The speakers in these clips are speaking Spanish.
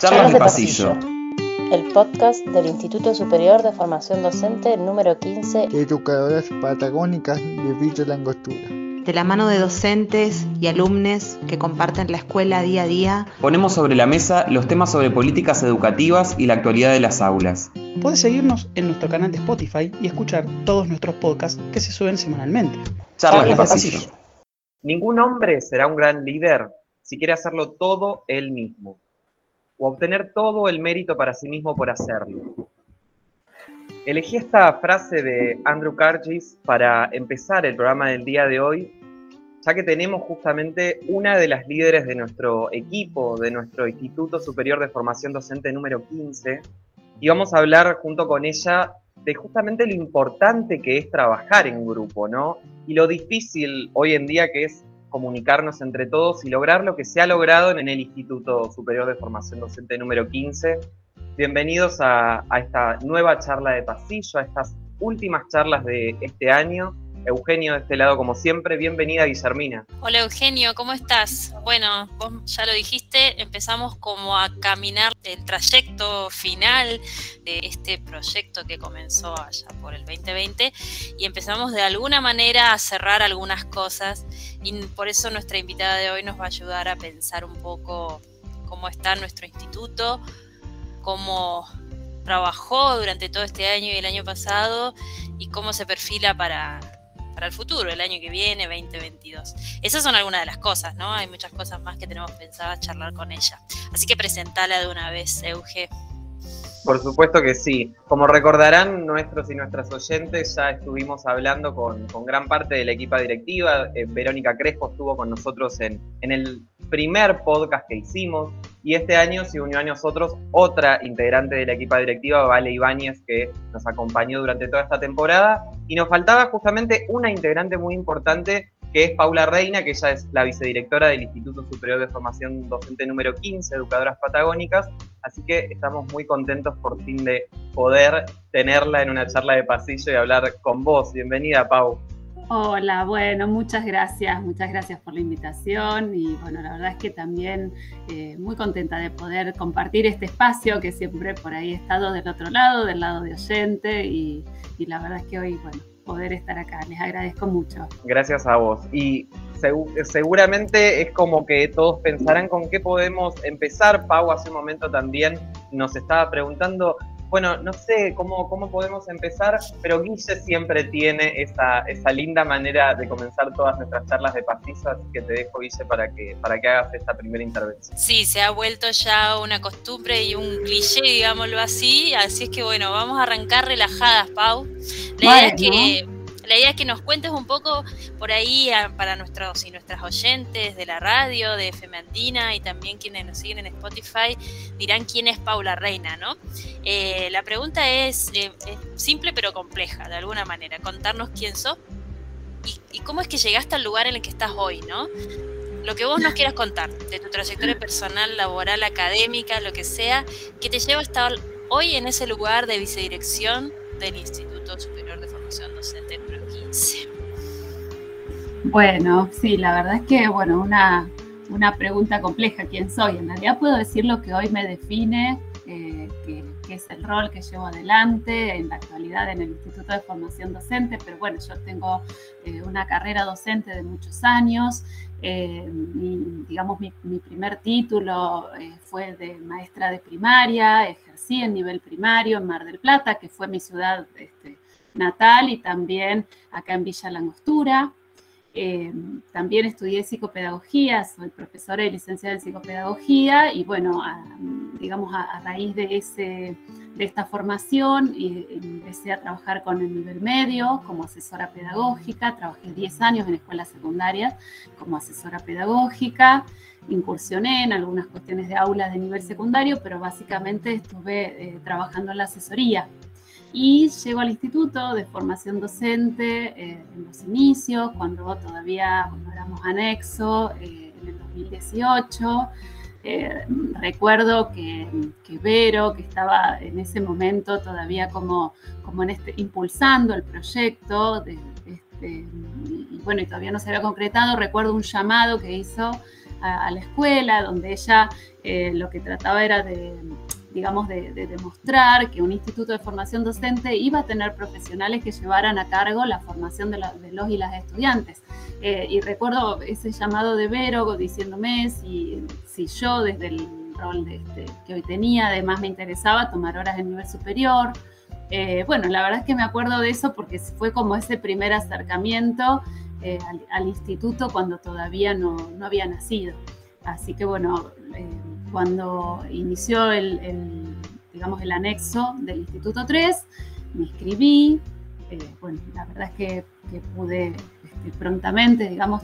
Charlas de pasillo. El podcast del Instituto Superior de Formación Docente número 15. de Educadoras Patagónicas de Villa Langostura. de la mano de docentes y alumnos que comparten la escuela día a día. Ponemos sobre la mesa los temas sobre políticas educativas y la actualidad de las aulas. Puedes seguirnos en nuestro canal de Spotify y escuchar todos nuestros podcasts que se suben semanalmente. Charlas de pasillo. Ningún hombre será un gran líder si quiere hacerlo todo él mismo, o obtener todo el mérito para sí mismo por hacerlo. Elegí esta frase de Andrew Cargis para empezar el programa del día de hoy, ya que tenemos justamente una de las líderes de nuestro equipo, de nuestro Instituto Superior de Formación Docente número 15, y vamos a hablar junto con ella de justamente lo importante que es trabajar en grupo, ¿no? Y lo difícil hoy en día que es comunicarnos entre todos y lograr lo que se ha logrado en el Instituto Superior de Formación Docente número 15. Bienvenidos a, a esta nueva charla de pasillo, a estas últimas charlas de este año. Eugenio de este lado, como siempre, bienvenida Guillermina. Hola Eugenio, ¿cómo estás? Bueno, vos ya lo dijiste, empezamos como a caminar el trayecto final de este proyecto que comenzó allá por el 2020 y empezamos de alguna manera a cerrar algunas cosas y por eso nuestra invitada de hoy nos va a ayudar a pensar un poco cómo está nuestro instituto, cómo trabajó durante todo este año y el año pasado y cómo se perfila para, para el futuro, el año que viene, 2022. Esas son algunas de las cosas, ¿no? Hay muchas cosas más que tenemos pensadas charlar con ella. Así que presentala de una vez, Euge. Por supuesto que sí. Como recordarán nuestros y nuestras oyentes, ya estuvimos hablando con, con gran parte de la equipa directiva. Eh, Verónica Crespo estuvo con nosotros en, en el primer podcast que hicimos y este año se unió a nosotros otra integrante de la equipa directiva, Vale Ibáñez, que nos acompañó durante toda esta temporada y nos faltaba justamente una integrante muy importante que es Paula Reina, que ella es la vicedirectora del Instituto Superior de Formación Docente número 15, Educadoras Patagónicas, así que estamos muy contentos por fin de poder tenerla en una charla de pasillo y hablar con vos. Bienvenida, Pau. Hola, bueno, muchas gracias, muchas gracias por la invitación y bueno, la verdad es que también eh, muy contenta de poder compartir este espacio que siempre por ahí he estado del otro lado, del lado de oyente y, y la verdad es que hoy, bueno, poder estar acá, les agradezco mucho. Gracias a vos. Y segu- seguramente es como que todos pensarán con qué podemos empezar. Pau hace un momento también nos estaba preguntando, bueno, no sé cómo, cómo podemos empezar, pero Guille siempre tiene esa, esa linda manera de comenzar todas nuestras charlas de pasillo, así que te dejo, Guille, para que, para que hagas esta primera intervención. Sí, se ha vuelto ya una costumbre y un cliché, digámoslo así. Así es que bueno, vamos a arrancar relajadas, Pau. La idea es que la idea es que nos cuentes un poco por ahí para nuestros y nuestras oyentes de la radio, de FM Andina y también quienes nos siguen en Spotify dirán quién es Paula Reina, ¿no? Eh, la pregunta es, eh, es simple pero compleja de alguna manera. Contarnos quién sos y, y cómo es que llegaste al lugar en el que estás hoy, ¿no? Lo que vos nos quieras contar de tu trayectoria personal, laboral, académica, lo que sea, que te lleva a estar hoy en ese lugar de vicedirección del Instituto Superior de Formación Docente número 15. Bueno, sí, la verdad es que, bueno, una, una pregunta compleja, ¿quién soy? En realidad puedo decir lo que hoy me define, eh, que, que es el rol que llevo adelante en la actualidad en el Instituto de Formación Docente, pero bueno, yo tengo eh, una carrera docente de muchos años, eh, mi- digamos, mi, primer título eh, fue de maestra de primaria, ejercí en nivel primario en Mar del Plata, que fue mi ciudad este, natal, y también acá en Villa Langostura. Eh, también estudié psicopedagogía, soy profesora y licenciada en psicopedagogía y bueno, digamos a, a raíz de, ese, de esta formación y- empecé a trabajar con el nivel medio como asesora pedagógica, trabajé 10 años en escuela secundaria como asesora pedagógica, incursioné en algunas cuestiones de aulas de nivel secundario, pero básicamente estuve eh, trabajando en la asesoría y llego al Instituto de Formación Docente eh, en los inicios, cuando todavía bueno, éramos anexo, eh, en el 2018. Eh, recuerdo que, que Vero, que estaba en ese momento todavía como, como este, impulsando el proyecto, este, y bueno, y todavía no se había concretado, recuerdo un llamado que hizo a, la escuela, donde ella lo que trataba era de, digamos, de, demostrar que un instituto de formación docente iba a tener profesionales que llevaran a cargo la formación de, los y las estudiantes. Eh, y recuerdo ese llamado de Vero diciéndome si, si yo desde el rol de este, que hoy tenía, además me interesaba tomar horas en nivel superior. Eh, bueno, la verdad es que me acuerdo de eso porque fue como ese primer acercamiento eh, al, instituto cuando todavía no, no, había nacido. Así que bueno, eh, cuando inició el, digamos, el anexo del Instituto 3, me inscribí. bueno, la verdad es que, pude este, prontamente, digamos,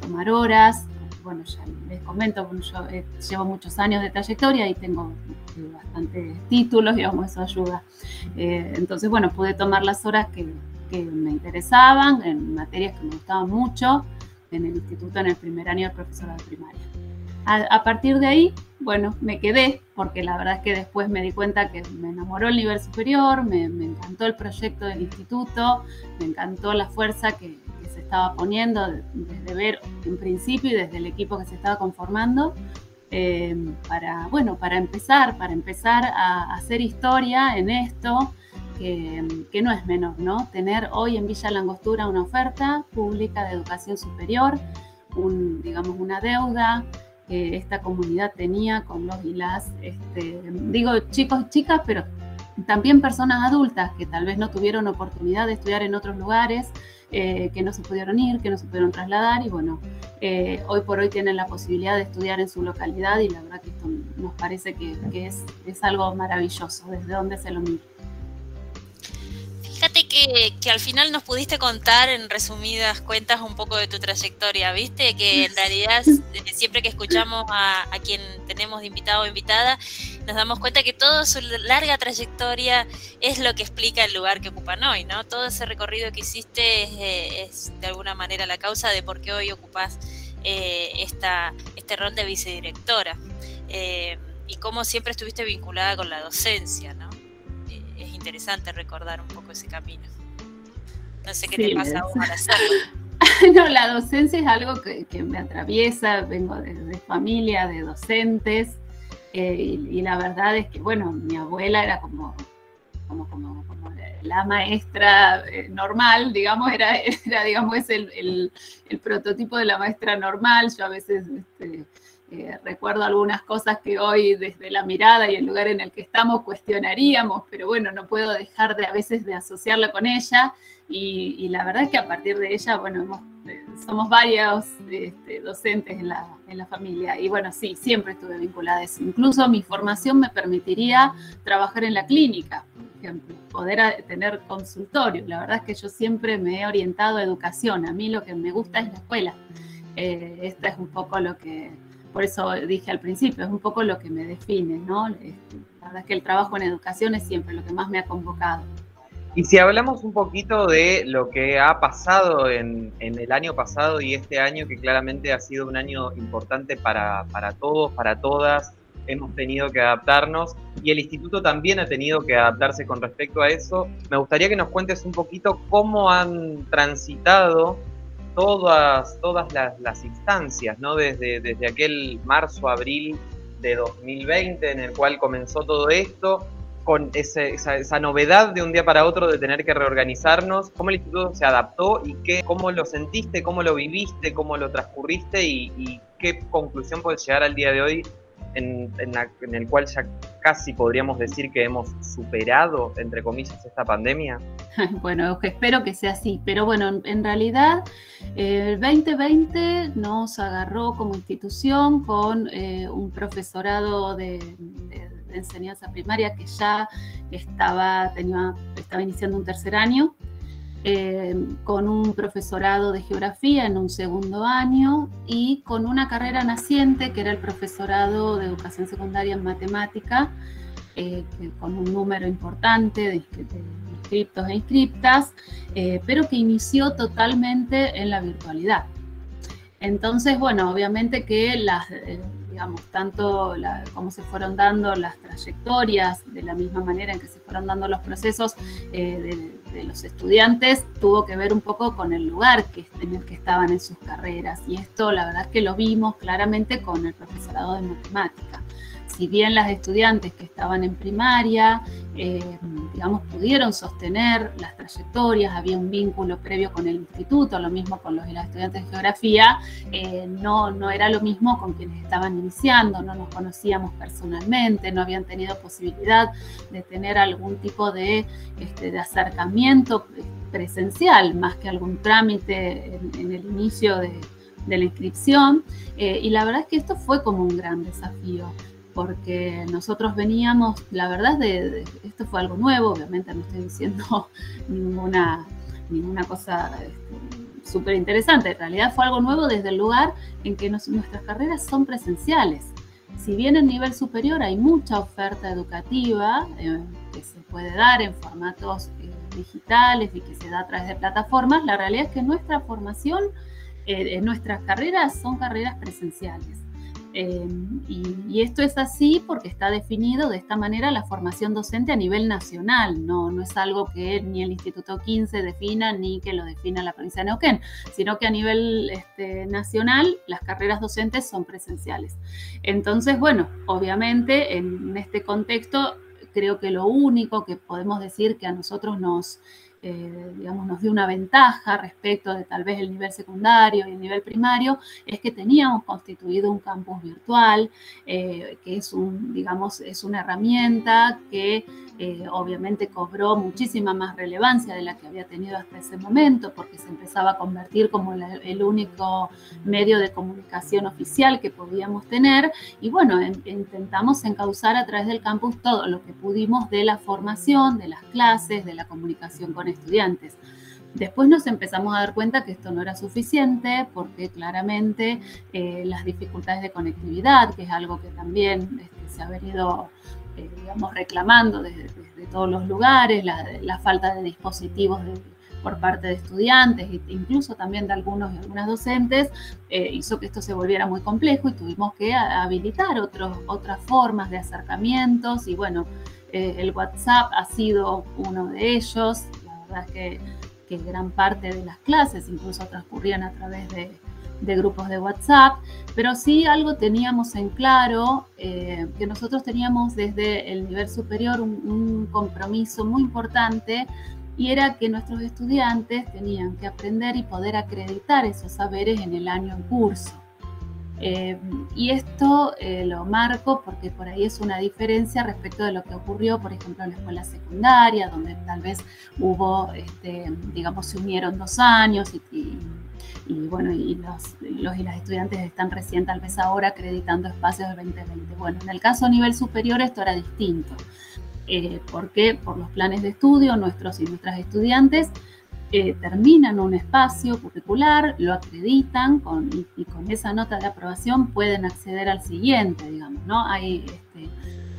tomar horas, bueno, ya les comento, yo eh, llevo muchos años de trayectoria y tengo eh, bastantes títulos, digamos, eso ayuda. Eh, entonces, bueno, pude tomar las horas que, me interesaban, en materias que me gustaban mucho, en el instituto en el primer año de profesora de primaria. A, partir de ahí, bueno, me quedé, porque la verdad es que después me di cuenta que me enamoró el nivel superior, me, encantó el proyecto del instituto, me encantó la fuerza que, se estaba poniendo desde ver en principio y desde el equipo que se estaba conformando. Eh, para, bueno, para empezar, para empezar a hacer historia en esto, que, no es menor, ¿no? Tener hoy en Villa Langostura una oferta pública de educación superior, un, digamos, una deuda que esta comunidad tenía con los y las, este, digo chicos y chicas, pero también personas adultas que tal vez no tuvieron oportunidad de estudiar en otros lugares, eh, que no se pudieron ir, que no se pudieron trasladar y bueno, eh, hoy por hoy tienen la posibilidad de estudiar en su localidad y la verdad que esto nos parece que, es, es, algo maravilloso desde donde se lo mire. Que, al final nos pudiste contar en resumidas cuentas un poco de tu trayectoria, ¿viste? Que en realidad eh, siempre que escuchamos a, quien tenemos de invitado o invitada, nos damos cuenta que toda su larga trayectoria es lo que explica el lugar que ocupan hoy, ¿no? Todo ese recorrido que hiciste es, eh, de alguna manera la causa de por qué hoy ocupas eh, esta, este rol de vicedirectora. y cómo siempre estuviste vinculada con la docencia, ¿no? Interesante recordar un poco ese camino. No sé qué te pasa a vos al hacerlo. no, la docencia es algo que, me atraviesa, vengo de, familia, de docentes, eh, y, la verdad es que, bueno, mi abuela era como, como, como, la maestra eh, normal, digamos, era, era digamos, es el, el, el, prototipo de la maestra normal, yo a veces... Este, eh, recuerdo algunas cosas que hoy desde la mirada y el lugar en el que estamos cuestionaríamos, pero bueno, no puedo dejar de a veces de asociarla con ella y, la verdad es que a partir de ella, bueno, eh, somos varios este, docentes en la, en la, familia y bueno, sí, siempre estuve vinculada a eso. Incluso mi formación me permitiría trabajar en la clínica, por ejemplo, poder tener consultorio. La verdad es que yo siempre me he orientado a educación, a mí lo que me gusta es la escuela. Eh, esta es un poco lo que por eso dije al principio, es un poco lo que me define, ¿no? Este, la verdad es que el trabajo en educación es siempre lo que más me ha convocado. Y si hablamos un poquito de lo que ha pasado en, el año pasado y este año, que claramente ha sido un año importante para, para todos, para todas, hemos tenido que adaptarnos y el instituto también ha tenido que adaptarse con respecto a eso. Me gustaría que nos cuentes un poquito cómo han transitado todas, todas las, instancias, ¿no? Desde, desde aquel marzo, abril de 2020 en el cual comenzó todo esto, con esa, esa, novedad de un día para otro de tener que reorganizarnos, cómo el instituto se adaptó y qué, cómo lo sentiste, cómo lo viviste, cómo lo transcurriste y, y qué conclusión puedes llegar al día de hoy en, en, el cual ya casi podríamos decir que hemos superado, entre comillas, esta pandemia? Bueno, espero que sea así, pero bueno, en realidad el 2020 nos agarró como institución con eh, un profesorado de, enseñanza primaria que ya estaba, tenía, estaba iniciando un tercer año eh, con un profesorado de geografía en un segundo año y con una carrera naciente que era el profesorado de educación secundaria en matemática, eh, con un número importante de, inscriptos e inscriptas, eh, pero que inició totalmente en la virtualidad. Entonces, bueno, obviamente que las, digamos, tanto cómo se fueron dando las trayectorias, de la misma manera en que se fueron dando los procesos de, de, los estudiantes tuvo que ver un poco con el lugar que, en el que estaban en sus carreras. Y esto la verdad que lo vimos claramente con el profesorado de matemática si bien las estudiantes que estaban en primaria, eh, digamos, pudieron sostener las trayectorias, había un vínculo previo con el instituto, lo mismo con los y las estudiantes de geografía, eh, no, no era lo mismo con quienes estaban iniciando, no nos conocíamos personalmente, no habían tenido posibilidad de tener algún tipo de, este, de acercamiento presencial, más que algún trámite en, el inicio de, la inscripción. Eh, y la verdad es que esto fue como un gran desafío porque nosotros veníamos, la verdad, de, esto fue algo nuevo, obviamente no estoy diciendo ninguna, ninguna cosa este, súper interesante, en realidad fue algo nuevo desde el lugar en que nuestras carreras son presenciales. Si bien en nivel superior hay mucha oferta educativa eh, que se puede dar en formatos eh, digitales y que se da a través de plataformas, la realidad es que nuestra formación, eh, nuestras carreras son carreras presenciales. Eh, y, esto es así porque está definido de esta manera la formación docente a nivel nacional, no, no es algo que ni el Instituto 15 defina ni que lo defina la provincia de Neuquén, sino que a nivel este, nacional las carreras docentes son presenciales. Entonces, bueno, obviamente en este contexto creo que lo único que podemos decir que a nosotros nos eh, digamos, nos dio una ventaja respecto de tal vez el nivel secundario y el nivel primario, es que teníamos constituido un campus virtual, eh, que es, un, digamos, es una herramienta que eh, obviamente cobró muchísima más relevancia de la que había tenido hasta ese momento, porque se empezaba a convertir como el único medio de comunicación oficial que podíamos tener. Y bueno, intentamos encauzar a través del campus todo lo que pudimos de la formación, de las clases, de la comunicación con estudiantes. Después nos empezamos a dar cuenta que esto no era suficiente porque claramente eh, las dificultades de conectividad, que es algo que también este, se ha venido eh, digamos, reclamando desde, todos los lugares, la, falta de dispositivos por parte de estudiantes e incluso también de algunos y algunas docentes, eh, hizo que esto se volviera muy complejo y tuvimos que habilitar otros, otras formas de acercamientos y bueno, el WhatsApp ha sido uno de ellos, que, gran parte de las clases incluso transcurrían a través de, grupos de WhatsApp, pero sí algo teníamos en claro, eh, que nosotros teníamos desde el nivel superior un, compromiso muy importante y era que nuestros estudiantes tenían que aprender y poder acreditar esos saberes en el año en curso. Eh, y esto eh, lo marco porque por ahí es una diferencia respecto de lo que ocurrió, por ejemplo, en la escuela secundaria, donde tal vez hubo, este, digamos, se unieron dos años y, bueno, y los, y las estudiantes están recién tal vez ahora acreditando espacios del 2020. Bueno, en el caso a nivel superior esto era distinto, eh, porque por los planes de estudio nuestros y nuestras estudiantes terminan un espacio curricular, lo acreditan y, con esa nota de aprobación pueden acceder al siguiente, digamos, ¿no? Hay, este,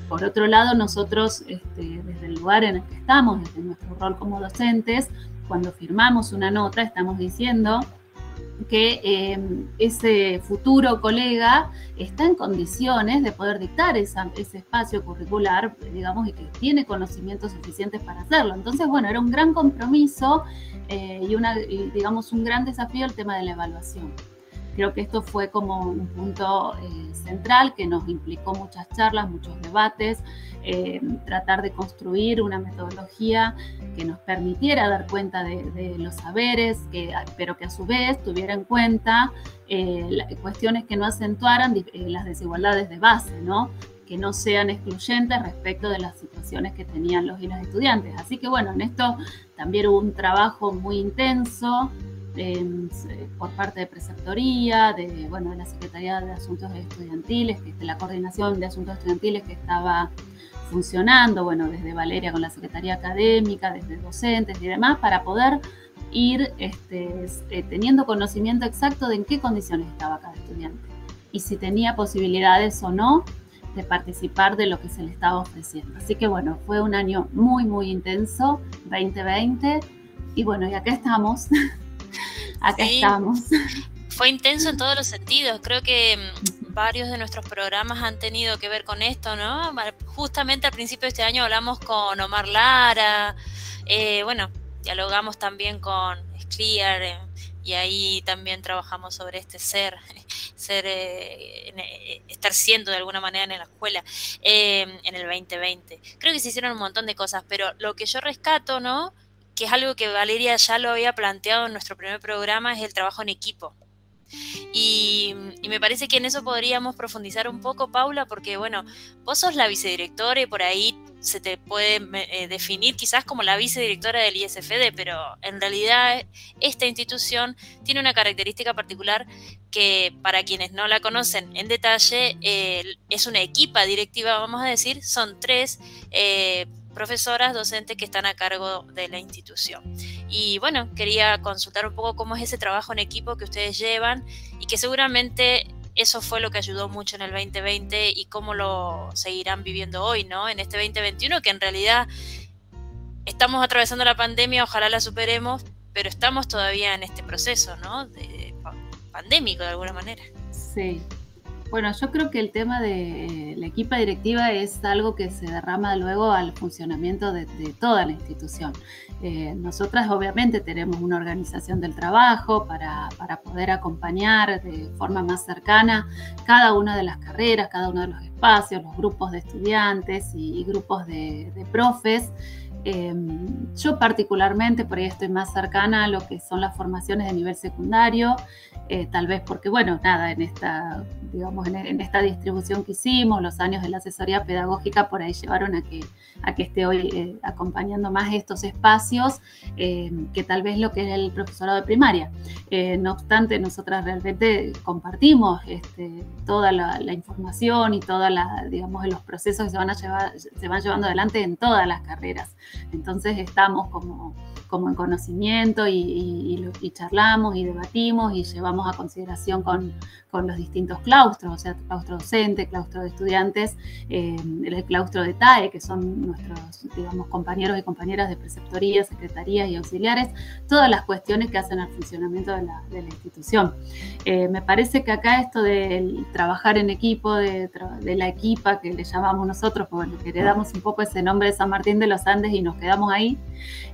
por otro lado, nosotros, este, desde el lugar en el que estamos, desde nuestro rol como docentes, cuando firmamos una nota, estamos diciendo que em, ese futuro colega está en condiciones de poder dictar ese espacio curricular, digamos, y que tiene conocimientos suficientes para hacerlo. Entonces, bueno, era un gran compromiso eh, y, una, digamos, un gran desafío el tema de la evaluación. Creo que esto fue como un punto eh, central que nos implicó muchas charlas, muchos debates, eh, tratar de construir una metodología que nos permitiera dar cuenta de, los saberes, pero que a su vez tuviera en cuenta cuestiones que no acentuaran las desigualdades de base, que no sean excluyentes respecto de las situaciones que tenían los y las estudiantes. Así que bueno, en esto también hubo un trabajo muy intenso Em, por parte de preceptoría, de, bueno, de la Secretaría de Asuntos Estudiantiles, que, de la Coordinación de Asuntos Estudiantiles que estaba funcionando, bueno, desde Valeria con la Secretaría Académica, desde docentes y demás, para poder ir este, eh, teniendo conocimiento exacto de en qué condiciones estaba cada estudiante y si tenía posibilidades o no de participar de lo que se le estaba ofreciendo. Así que bueno, fue un año muy, muy intenso, 2020, y bueno, y acá estamos acá estamos. Fue intenso en todos los sentidos. Creo que mm, varios de nuestros programas han tenido que ver con esto, ¿no? Justamente al principio de este año hablamos con Omar Lara, eh, bueno, dialogamos también con Clear eh, y ahí también trabajamos sobre este ser, ser eh, estar siendo de alguna manera en la escuela en el 2020. Creo que se hicieron un montón de cosas, pero lo que yo rescato, ¿no? Que es algo que Valeria ya lo había planteado en nuestro primer programa, es el trabajo en equipo. Y, me parece que en eso podríamos profundizar un poco, Paula, porque bueno, vos sos la vicedirectora y por ahí se te puede eh, definir quizás como la vicedirectora del ISFD, pero en realidad esta institución tiene una característica particular que para quienes no la conocen en detalle es una equipa directiva, vamos a decir, son tres eh, profesoras, docentes que están a cargo de la institución. Y bueno, quería consultar un poco cómo es ese trabajo en equipo que ustedes llevan y que seguramente eso fue lo que ayudó mucho en el 2020 y cómo lo seguirán viviendo hoy, ¿no? En este 2021 que en realidad estamos atravesando la pandemia, ojalá la superemos, pero estamos todavía en este proceso, ¿no? De, pandémico de alguna manera. Sí, bueno, yo creo que el tema de la equipa directiva es algo que se derrama luego al funcionamiento de, toda la institución. Eh, nosotras obviamente tenemos una organización del trabajo para, poder acompañar de forma más cercana cada una de las carreras, cada uno de los espacios, los grupos de estudiantes y, grupos de, profes. Eh, yo particularmente por ahí estoy más cercana a lo que son las formaciones de nivel secundario eh, tal vez porque, bueno, nada, en esta, digamos, en, esta distribución que hicimos, los años de la asesoría pedagógica por ahí llevaron a que, a que esté hoy eh, acompañando más estos espacios eh, que tal vez lo que es el profesorado de primaria. no obstante, nosotras realmente compartimos este, toda la, información y toda la, los procesos que se van, a llevar, se van llevando adelante en todas las carreras. Entonces estamos como como en conocimiento y, charlamos y debatimos y llevamos a consideración con, con, los distintos claustros, o sea, claustro docente, claustro de estudiantes, eh, el claustro de TAE, que son nuestros, digamos, compañeros y compañeras de preceptoría, secretarías y auxiliares, todas las cuestiones que hacen al funcionamiento de la, de la institución. Eh, me parece que acá esto de trabajar en equipo, de, de, la equipa que le llamamos nosotros, porque bueno, heredamos un poco ese nombre de San Martín de los Andes y nos quedamos ahí,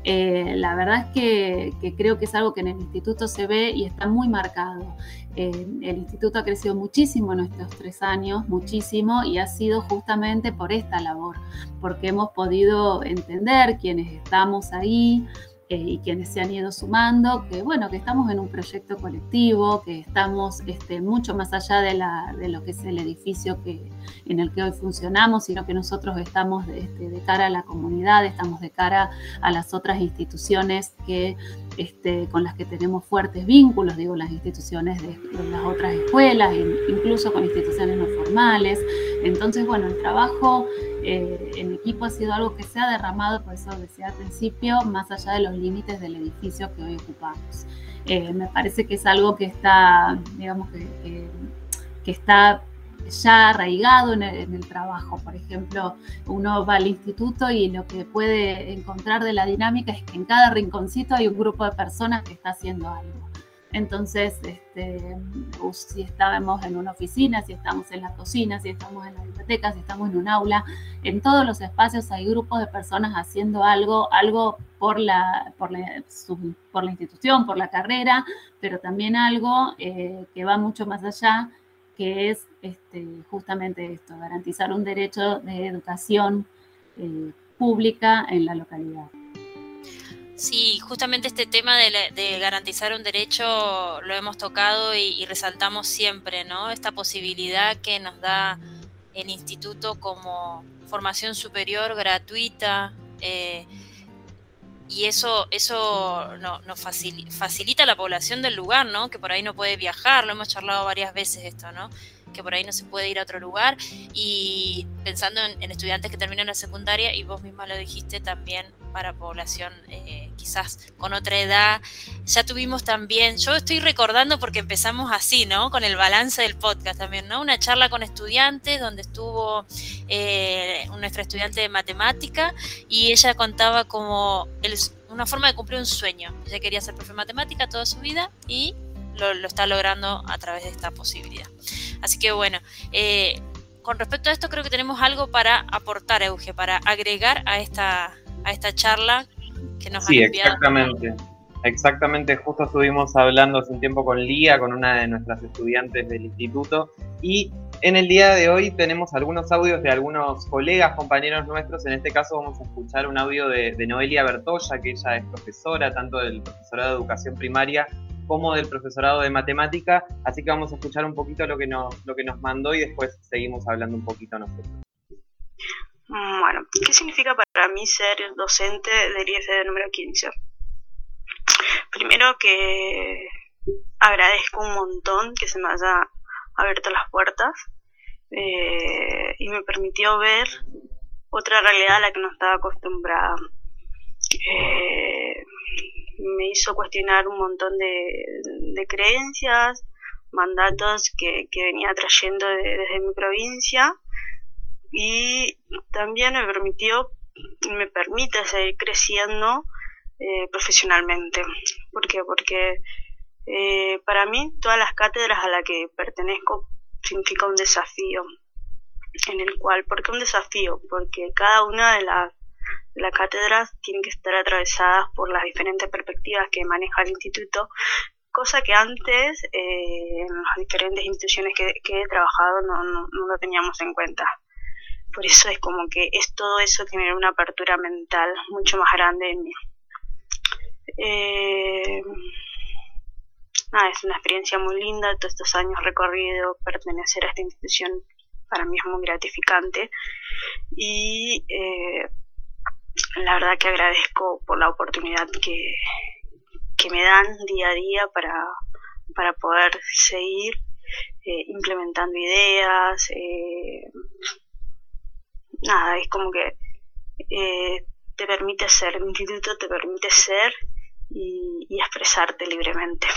eh, la verdad es que, creo que es algo que en el instituto se ve y está muy marcado. Eh, el instituto ha crecido muchísimo en estos tres años, muchísimo, y ha sido justamente por esta labor, porque hemos podido entender quienes estamos ahí, y quienes se han ido sumando, que bueno, que estamos en un proyecto colectivo, que estamos este, mucho más allá de, la, lo que es el edificio que, en el que hoy funcionamos, sino que nosotros estamos este, de cara a la comunidad, estamos de cara a las otras instituciones que, este, con las que tenemos fuertes vínculos, digo, las instituciones de, las otras escuelas, incluso con instituciones no formales. Entonces, bueno, el trabajo eh, en equipo ha sido algo que se ha derramado, por eso decía al principio, más allá de los límites del edificio que hoy ocupamos. Eh, me parece que es algo que está, digamos, que, que está ya arraigado en el, trabajo. Por ejemplo, uno va al instituto y lo que puede encontrar de la dinámica es que en cada rinconcito hay un grupo de personas que está haciendo algo. Entonces, este, si estamos en una oficina, si estamos en la cocina, si estamos en la biblioteca, si estamos en un aula, en todos los espacios hay grupos de personas haciendo algo, algo por la, por la, por la institución, por la carrera, pero también algo eh, que va mucho más allá que es este, justamente esto, garantizar un derecho de educación eh, pública en la localidad. Sí, justamente este tema de, garantizar un derecho lo hemos tocado y, resaltamos siempre, ¿no? Esta posibilidad que nos da el instituto como formación superior gratuita, eh, y eso, eso nos facilita la población del lugar, ¿no? Que por ahí no puede viajar, lo hemos charlado varias veces esto, ¿no? Que por ahí no se puede ir a otro lugar. Y pensando en, estudiantes que terminan la secundaria, y vos misma lo dijiste también para población eh, quizás con otra edad. Ya tuvimos también, yo estoy recordando porque empezamos así, ¿no? Con el balance del podcast también, ¿no? Una charla con estudiantes donde estuvo eh, nuestra estudiante de matemática y ella contaba como una forma de cumplir un sueño. Ella quería ser profe de matemática toda su vida y lo, está logrando a través de esta posibilidad. Así que bueno, eh, con respecto a esto creo que tenemos algo para aportar, Euge, para agregar a esta, a esta charla que nos sí, han enviado. exactamente. Exactamente, justo estuvimos hablando hace un tiempo con Lía, con una de nuestras estudiantes del instituto, y en el día de hoy tenemos algunos audios de algunos colegas, compañeros nuestros. En este caso vamos a escuchar un audio de, de Noelia Bertoya, que ella es profesora, tanto del profesorado de educación primaria como del profesorado de matemática. Así que vamos a escuchar un poquito lo que nos, lo que nos mandó y después seguimos hablando un poquito nosotros. Bueno, ¿qué significa para mí ser docente del IFD número 15? Primero que agradezco un montón que se me haya abierto las puertas eh, y me permitió ver otra realidad a la que no estaba acostumbrada. Eh, me hizo cuestionar un montón de, creencias, mandatos que, venía trayendo de- desde mi provincia y también me permitió me permite seguir creciendo eh, profesionalmente. ¿Por qué? Porque eh, para mí todas las cátedras a las que pertenezco significa un desafío en el cual, ¿por qué un desafío? Porque cada una de las, de las cátedras tiene que estar atravesadas por las diferentes perspectivas que maneja el instituto, cosa que antes eh, en las diferentes instituciones que, que he trabajado no, no, no lo teníamos en cuenta. Por eso es como que es todo eso genera una apertura mental mucho más grande en mí. Eh, nada, es una experiencia muy linda, todos estos años recorrido, pertenecer a esta institución para mí es muy gratificante y eh, la verdad que agradezco por la oportunidad que, que me dan día a día para, para poder seguir eh, implementando ideas. eh, nada, es como que eh, te permite ser, el instituto te permite ser y, y expresarte libremente.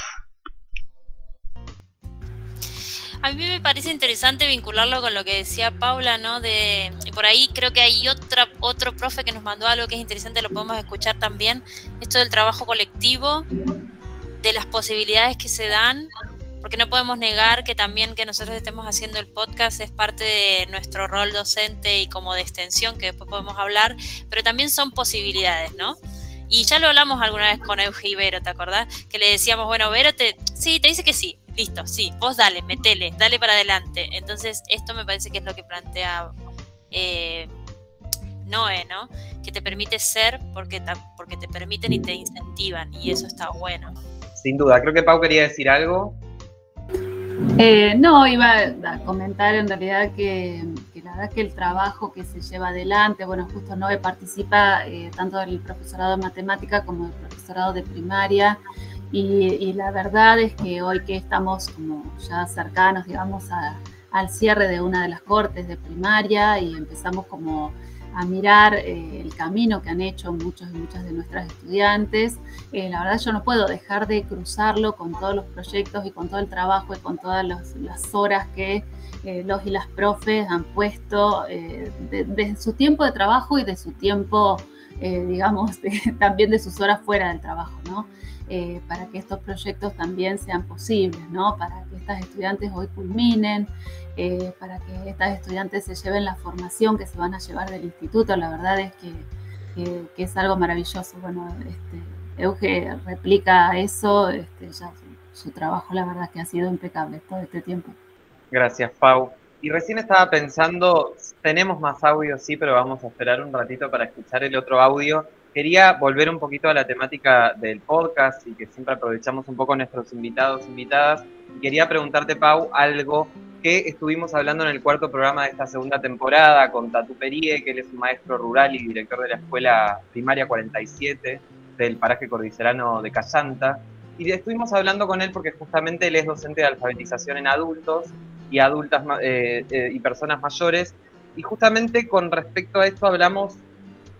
A mí me parece interesante vincularlo con lo que decía Paula, ¿no? De por ahí creo que hay otra otro profe que nos mandó algo que es interesante, lo podemos escuchar también. Esto del trabajo colectivo, de las posibilidades que se dan, porque no podemos negar que también que nosotros estemos haciendo el podcast es parte de nuestro rol docente y como de extensión que después podemos hablar, pero también son posibilidades, ¿no? Y ya lo hablamos alguna vez con Euge y Vero, ¿te acordás? Que le decíamos, bueno, Vero te, sí, te dice que sí, listo, sí, vos dale, metele, dale para adelante. Entonces, esto me parece que es lo que plantea eh, Noé, ¿no? Que te permite ser porque, ta- porque te permiten y te incentivan, y eso está bueno. Sin duda, creo que Pau quería decir algo. Eh, no, iba a comentar en realidad que, que la verdad que el trabajo que se lleva adelante, bueno, justo Nove participa eh, tanto del profesorado de matemática como del profesorado de primaria y, y la verdad es que hoy que estamos como ya cercanos, digamos, a- al cierre de una de las cortes de primaria y empezamos como a mirar eh, el camino que han hecho muchos y muchas de nuestras estudiantes. Eh, la verdad yo no puedo dejar de cruzarlo con todos los proyectos y con todo el trabajo y con todas los- las horas que eh, los y las profes han puesto eh, de, de su tiempo de trabajo y de su tiempo, eh, digamos, de- también de sus horas fuera del trabajo, ¿no? Eh, para que estos proyectos también sean posibles, ¿no? Para que estas estudiantes hoy culminen, eh, para que estas estudiantes se lleven la formación que se van a llevar del instituto. La verdad es que, es algo maravilloso. Bueno, este, Euge replica eso, este, su, su trabajo la verdad que ha sido impecable todo este tiempo. Gracias, Pau. Y recién estaba pensando, tenemos más audio, sí, pero vamos a esperar un ratito para escuchar el otro audio. Quería volver un poquito a la temática del podcast y que siempre aprovechamos un poco nuestros invitados, invitadas. Y quería preguntarte, Pau, algo que estuvimos hablando en el cuarto programa de esta segunda temporada con Tatu Perie, que él es un maestro rural y director de la escuela primaria 47 del paraje cordillerano de Callanta. Y estuvimos hablando con él porque justamente él es docente de alfabetización en adultos y adultas eh, eh, y personas mayores. Y justamente con respecto a esto hablamos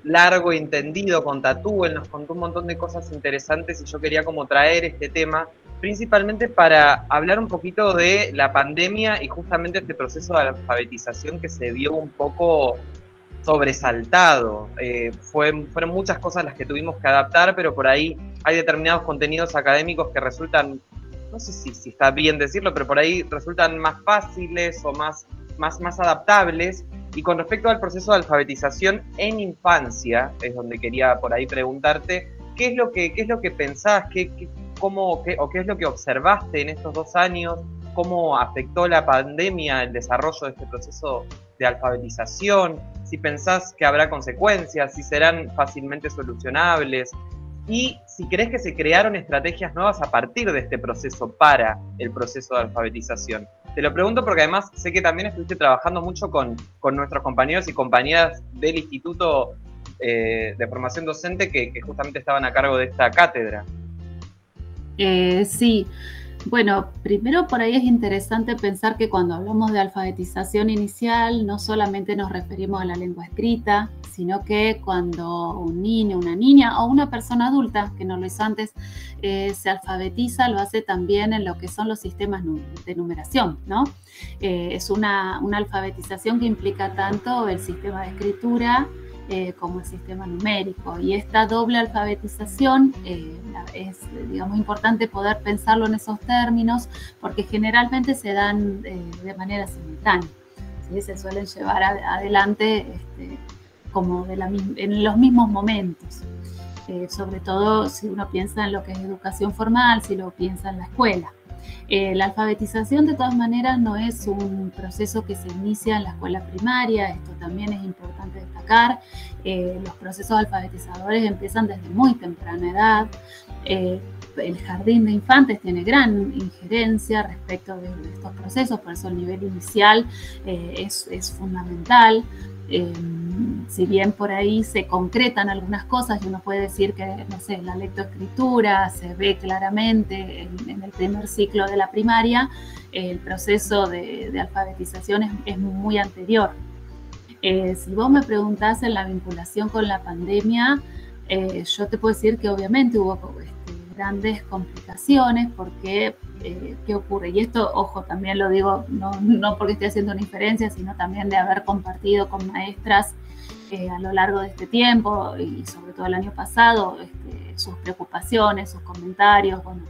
largo y entendido con Tatú, él nos contó un montón de cosas interesantes y yo quería como traer este tema, principalmente para hablar un poquito de la pandemia y justamente este proceso de alfabetización que se vio un poco sobresaltado. Eh, fue- fueron muchas cosas las que tuvimos que adaptar, pero por ahí hay determinados contenidos académicos que resultan, no sé si, si está bien decirlo, pero por ahí resultan más fáciles o más, más, más adaptables. Y con respecto al proceso de alfabetización en infancia, es donde quería por ahí preguntarte, ¿qué es lo que, qué es lo que pensás, qué, cómo, qué, o qué es lo que observaste en estos dos años, cómo afectó la pandemia el desarrollo de este proceso de alfabetización, si pensás que habrá consecuencias, si serán fácilmente solucionables, y si crees que se crearon estrategias nuevas a partir de este proceso para el proceso de alfabetización. Te lo pregunto porque además sé que también estuviste trabajando mucho con, nuestros compañeros y compañeras del Instituto eh, de Formación Docente que, justamente estaban a cargo de esta cátedra. Eh, sí, bueno, primero por ahí es interesante pensar que cuando hablamos de alfabetización inicial no solamente nos referimos a la lengua escrita, sino que cuando un niño, una niña o una persona adulta, que no lo hizo antes, eh, se alfabetiza, lo hace también en lo que son los sistemas de numeración, ¿no? Eh, es una, una alfabetización que implica tanto el sistema de escritura, eh, como el sistema numérico. Y esta doble alfabetización eh, es, digamos, importante poder pensarlo en esos términos porque generalmente se dan eh, de manera simultánea. Se suelen llevar adelante este, como de la, en los mismos momentos. sobre todo si uno piensa en lo que es educación formal, si lo piensa en la escuela. Eh, la alfabetización de todas maneras no es un proceso que se inicia en la escuela primaria, esto también es importante destacar. Eh, los procesos alfabetizadores empiezan desde muy temprana edad. Eh, el jardín de infantes tiene gran injerencia respecto de, estos procesos, por eso el nivel inicial es, es fundamental. Si bien por ahí se concretan algunas cosas y uno puede decir que, no sé, la lectoescritura se ve claramente en, el primer ciclo de la primaria, el proceso de, alfabetización es, muy anterior. Eh, si vos me preguntás en la vinculación con la pandemia, eh, yo te puedo decir que obviamente hubo este, grandes complicaciones porque eh, qué ocurre. Y esto, ojo, también lo digo, no, no, porque esté haciendo una inferencia, sino también de haber compartido con maestras eh, a lo largo de este tiempo y sobre todo el año pasado este, sus preocupaciones, sus comentarios, bueno,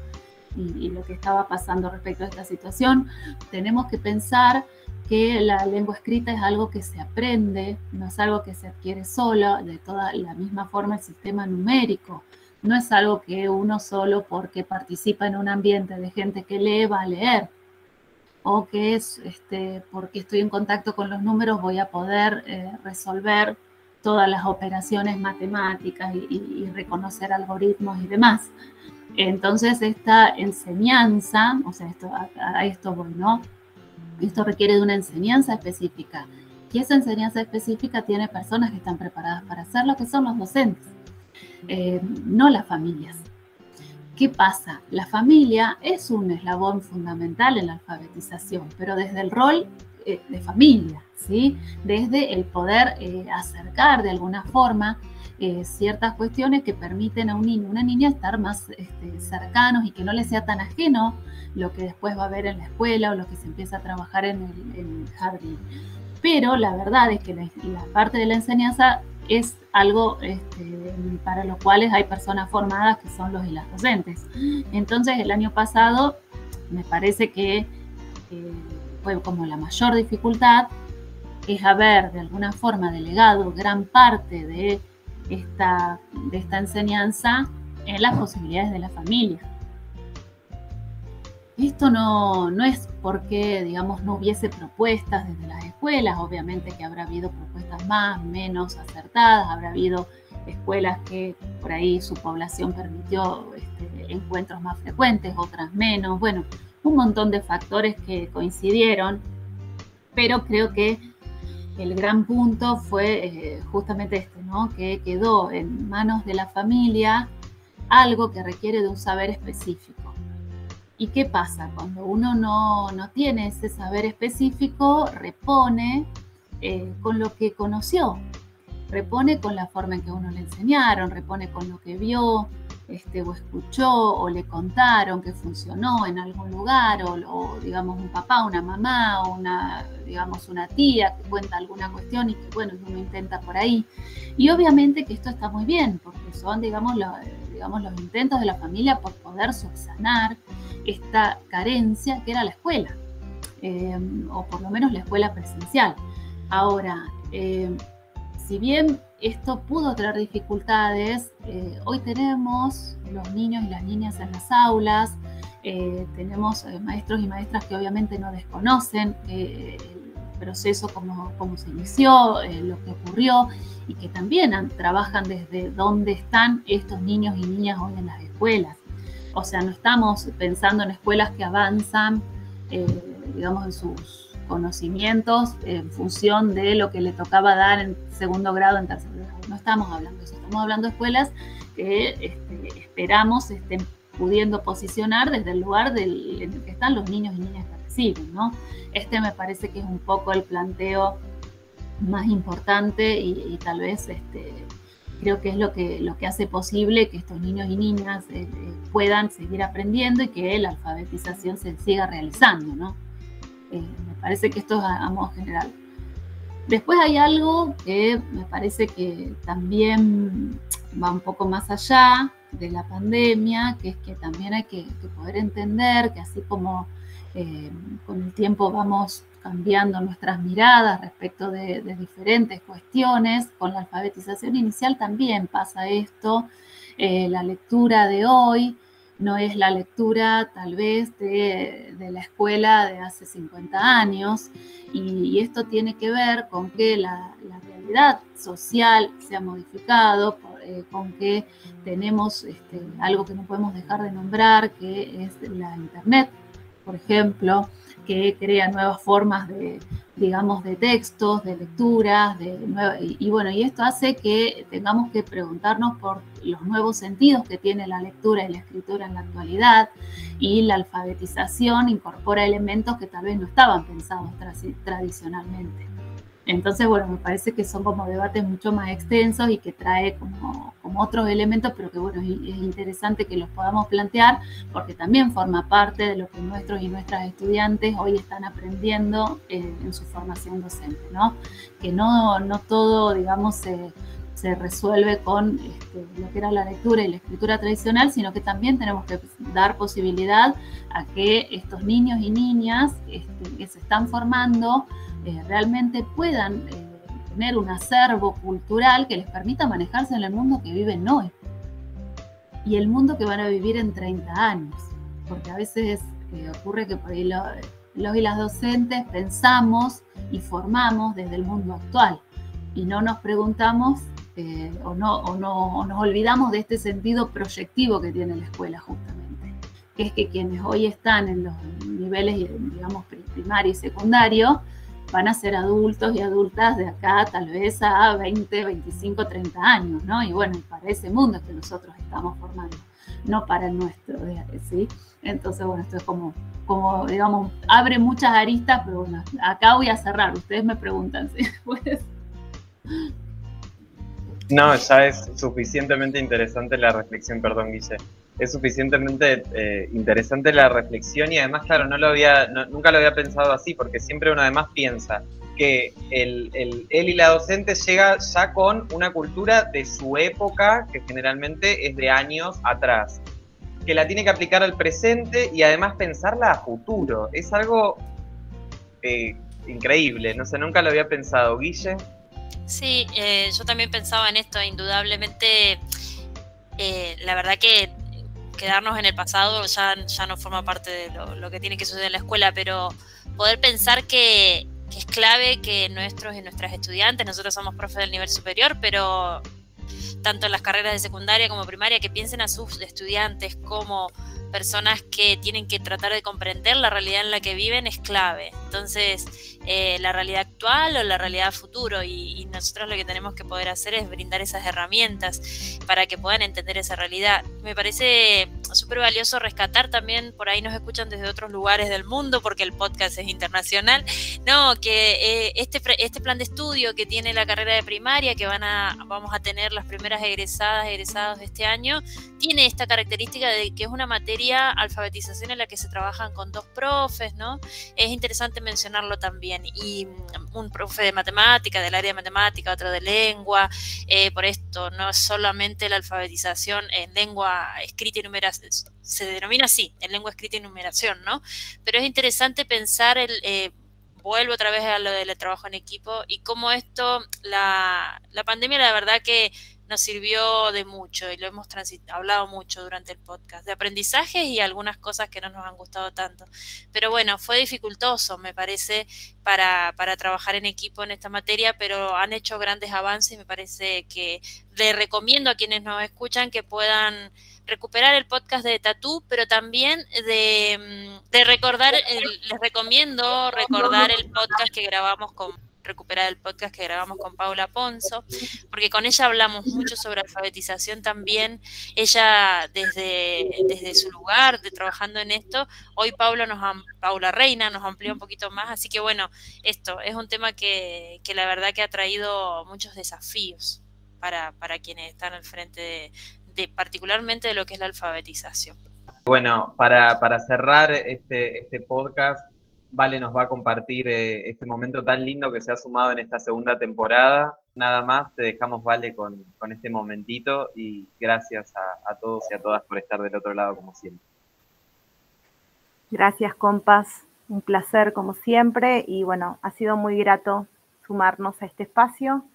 y, lo que estaba pasando respecto a esta situación. Tenemos que pensar que la lengua escrita es algo que se aprende, no es algo que se adquiere solo, de toda la misma forma el sistema numérico no es algo que uno solo porque participa en un ambiente de gente que lee va a leer o que es este, porque estoy en contacto con los números voy a poder eh, resolver todas las operaciones matemáticas y, reconocer algoritmos y demás. Entonces esta enseñanza, o sea, esto, esto ¿no? Esto requiere de una enseñanza específica. Y esa enseñanza específica tiene personas que están preparadas para hacerlo, que son los docentes. Eh, no las familias. ¿Qué pasa? La familia es un eslabón fundamental en la alfabetización, pero desde el rol eh, de familia, ¿sí? Desde el poder eh, acercar de alguna forma ciertas cuestiones que permiten a un niño, una niña estar más este, cercanos y que no le sea tan ajeno lo que después va a ver en la escuela o lo que se empieza a trabajar en el, jardín. Pero la verdad es que la, parte de la enseñanza es algo este, para lo cuales hay personas formadas que son los y las docentes. Entonces el año pasado me parece que eh, fue como la mayor dificultad es haber de alguna forma delegado gran parte de esta, de esta enseñanza en las posibilidades de la familia. Esto no, no es porque, digamos, no hubiese propuestas desde las escuelas, obviamente que habrá habido propuestas más, menos acertadas, habrá habido escuelas que por ahí su población permitió este, encuentros más frecuentes, otras menos, bueno, un montón de factores que coincidieron, pero creo que el gran punto fue eh, justamente este, ¿no? que quedó en manos de la familia algo que requiere de un saber específico. ¿Y qué pasa? Cuando uno no, tiene ese saber específico, repone eh, con lo que conoció, repone con la forma en que uno le enseñaron, repone con lo que vio este, o escuchó o le contaron que funcionó en algún lugar o, digamos un papá, una mamá o una, digamos una tía que cuenta alguna cuestión y que bueno, uno intenta por ahí. Y obviamente que esto está muy bien porque son digamos, digamos los intentos de la familia por poder subsanar esta carencia que era la escuela, eh, o por lo menos la escuela presencial. Ahora, eh, si bien esto pudo traer dificultades, eh, hoy tenemos los niños y las niñas en las aulas, eh, tenemos maestros y maestras que obviamente no desconocen el proceso, cómo se inició, lo que ocurrió, y que también trabajan desde dónde están estos niños y niñas hoy en las escuelas. O sea, no estamos pensando en escuelas que avanzan, digamos, en sus conocimientos en función de lo que le tocaba dar en segundo grado, en tercer grado. No estamos hablando de eso, estamos hablando de escuelas que este, esperamos estén pudiendo posicionar desde el lugar en el que están los niños y niñas que reciben, ¿no? Este me parece que es un poco el planteo más importante y, tal vez este, creo que es lo que, lo que hace posible que estos niños y niñas eh, eh, puedan seguir aprendiendo y que la alfabetización se siga realizando, ¿no? Eh, me parece que esto es a, modo general. Después hay algo que me parece que también va un poco más allá de la pandemia, que es que también hay que, poder entender que así como eh, con el tiempo vamos cambiando nuestras miradas respecto de, diferentes cuestiones, con la alfabetización inicial también pasa esto, eh, la lectura de hoy no es la lectura tal vez de, la escuela de hace 50 años. Y, esto tiene que ver con que la, realidad social se ha modificado, eh, con que tenemos este, algo que no podemos dejar de nombrar, que es la Internet, por ejemplo, que crea nuevas formas de, digamos, de textos, de lecturas, de y, bueno, y esto hace que tengamos que preguntarnos por los nuevos sentidos que tiene la lectura y la escritura en la actualidad, y la alfabetización incorpora elementos que tal vez no estaban pensados tradicionalmente. Entonces, bueno, me parece que son como debates mucho más extensos y que trae como, otros elementos, pero que bueno, es, interesante que los podamos plantear porque también forma parte de lo que nuestros y nuestras estudiantes hoy están aprendiendo eh, en su formación docente, ¿no? Que no, no todo, digamos, se, se resuelve con este, lo que era la lectura y la escritura tradicional, sino que también tenemos que dar posibilidad a que estos niños y niñas este, que se están formando eh, realmente puedan eh, tener un acervo cultural que les permita manejarse en el mundo que viven hoy y el mundo que van a vivir en 30 años. Porque a veces eh, ocurre que por ahí los y las docentes pensamos y formamos desde el mundo actual y no nos preguntamos o, no, o, no, nos olvidamos de este sentido proyectivo que tiene la escuela justamente, que es que quienes hoy están en los niveles, digamos, primario y secundario, van a ser adultos y adultas de acá tal vez a 20, 25, 30 años, ¿no? Y bueno, para ese mundo que nosotros estamos formando, no para el nuestro, ¿sí? Entonces, bueno, esto es como, como digamos, abre muchas aristas, pero bueno, acá voy a cerrar, ustedes me preguntan si pues... No, ya es suficientemente interesante la reflexión, perdón, Guille es suficientemente eh, interesante la reflexión y además, claro, no lo había, nunca lo había pensado así, porque siempre uno además piensa que el, él y la docente llega ya con una cultura de su época, que generalmente es de años atrás, que la tiene que aplicar al presente y además pensarla a futuro. Es algo eh, increíble, no sé, nunca lo había pensado. Guille. Sí, eh, yo también pensaba en esto, indudablemente. la verdad que quedarnos en el pasado ya, ya no forma parte de lo, que tiene que suceder en la escuela, pero poder pensar que, es clave que nuestros y nuestras estudiantes, nosotros somos profes del nivel superior, pero tanto en las carreras de secundaria como primaria, que piensen a sus estudiantes como personas que tienen que tratar de comprender la realidad en la que viven es clave. Entonces, eh, la realidad actual o la realidad futuro y, nosotros lo que tenemos que poder hacer es brindar esas herramientas para que puedan entender esa realidad. Me parece súper valioso rescatar también, por ahí nos escuchan desde otros lugares del mundo porque el podcast es internacional, no, que eh, este, este plan de estudio que tiene la carrera de primaria, que van a, vamos a tener las primeras egresadas, egresados de este año, tiene esta característica de que es una materia alfabetización en la que se trabajan con dos profes, ¿no? Es interesante mencionarlo también. Y mm, un profe de matemática, del área de matemática, otro de lengua, eh, por esto no es solamente la alfabetización en lengua escrita y numeración, se denomina así, en lengua escrita y numeración, ¿no? Pero es interesante pensar el... Eh, vuelvo otra vez a lo del trabajo en equipo y cómo esto, la, la pandemia la verdad que nos sirvió de mucho y lo hemos hablado mucho durante el podcast, de aprendizajes y algunas cosas que no nos han gustado tanto. Pero bueno, fue dificultoso, me parece, para, para trabajar en equipo en esta materia, pero han hecho grandes avances y me parece que le recomiendo a quienes nos escuchan que puedan recuperar el podcast de Tatú, pero también de, mm, de recordar, les recomiendo recordar el podcast que grabamos con recuperar el podcast que grabamos con Paula Ponzo, porque con ella hablamos mucho sobre alfabetización también. Ella desde, desde su lugar de trabajando en esto, hoy Paula nos Paula Reina nos amplió un poquito más, así que bueno, esto es un tema que, que la verdad que ha traído muchos desafíos para, para quienes están al frente de, particularmente de lo que es la alfabetización. Bueno, para, para cerrar este, este podcast, Vale nos va a compartir eh, este momento tan lindo que se ha sumado en esta segunda temporada. Nada más, te dejamos, Vale, con, este momentito y gracias a, todos y a todas por estar del otro lado como siempre. Gracias, compas. Un placer como siempre y bueno, ha sido muy grato sumarnos a este espacio.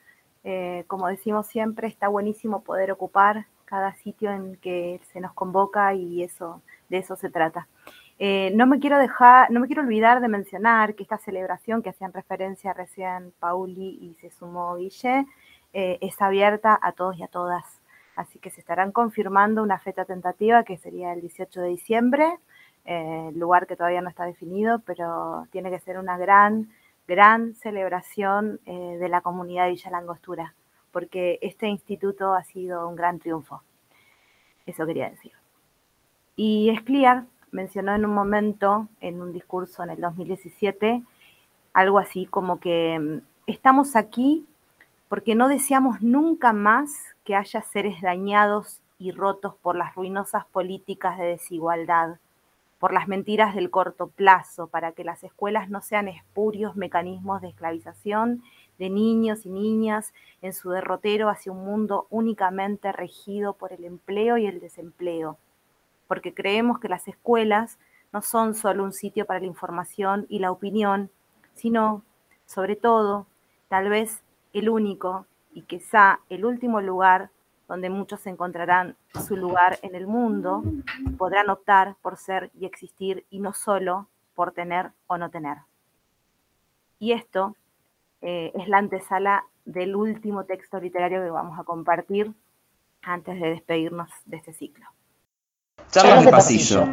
Eh, como decimos siempre, está buenísimo poder ocupar cada sitio en que se nos convoca y eso, de eso se trata. Eh, no me quiero dejar, no me quiero olvidar de mencionar que esta celebración que hacían referencia recién Pauli y se sumó Guille, eh, es abierta a todos y a todas. Así que se estarán confirmando una fecha tentativa que sería el 18 de diciembre, eh, lugar que todavía no está definido, pero tiene que ser una gran, gran celebración de la comunidad de Villa Langostura, porque este instituto ha sido un gran triunfo. Eso quería decir. Y es clear mencionó en un momento, en un discurso en el 2017, algo así como que mm, estamos aquí porque no deseamos nunca más que haya seres dañados y rotos por las ruinosas políticas de desigualdad, por las mentiras del corto plazo, para que las escuelas no sean espurios mecanismos de esclavización de niños y niñas en su derrotero hacia un mundo únicamente regido por el empleo y el desempleo porque creemos que las escuelas no son solo un sitio para la información y la opinión, sino, sobre todo, tal vez el único y quizá el último lugar donde muchos encontrarán su lugar en el mundo podrán optar por ser y existir y no solo por tener o no tener. Y esto eh, es la antesala del último texto literario que vamos a compartir antes de despedirnos de este ciclo. Charlas de pasillo.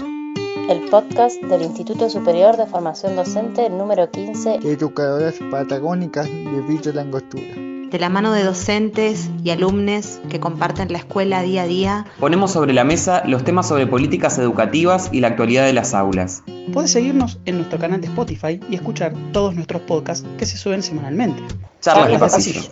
El podcast del Instituto Superior de Formación Docente número 15. Educadoras patagónicas de Villa Langostura. De la mano de docentes y alumnos que comparten la escuela día a día, ponemos sobre la mesa los temas sobre políticas educativas y la actualidad de las aulas. Puedes seguirnos en nuestro canal de Spotify y escuchar todos nuestros podcasts que se suben semanalmente. Charlas de pasillo.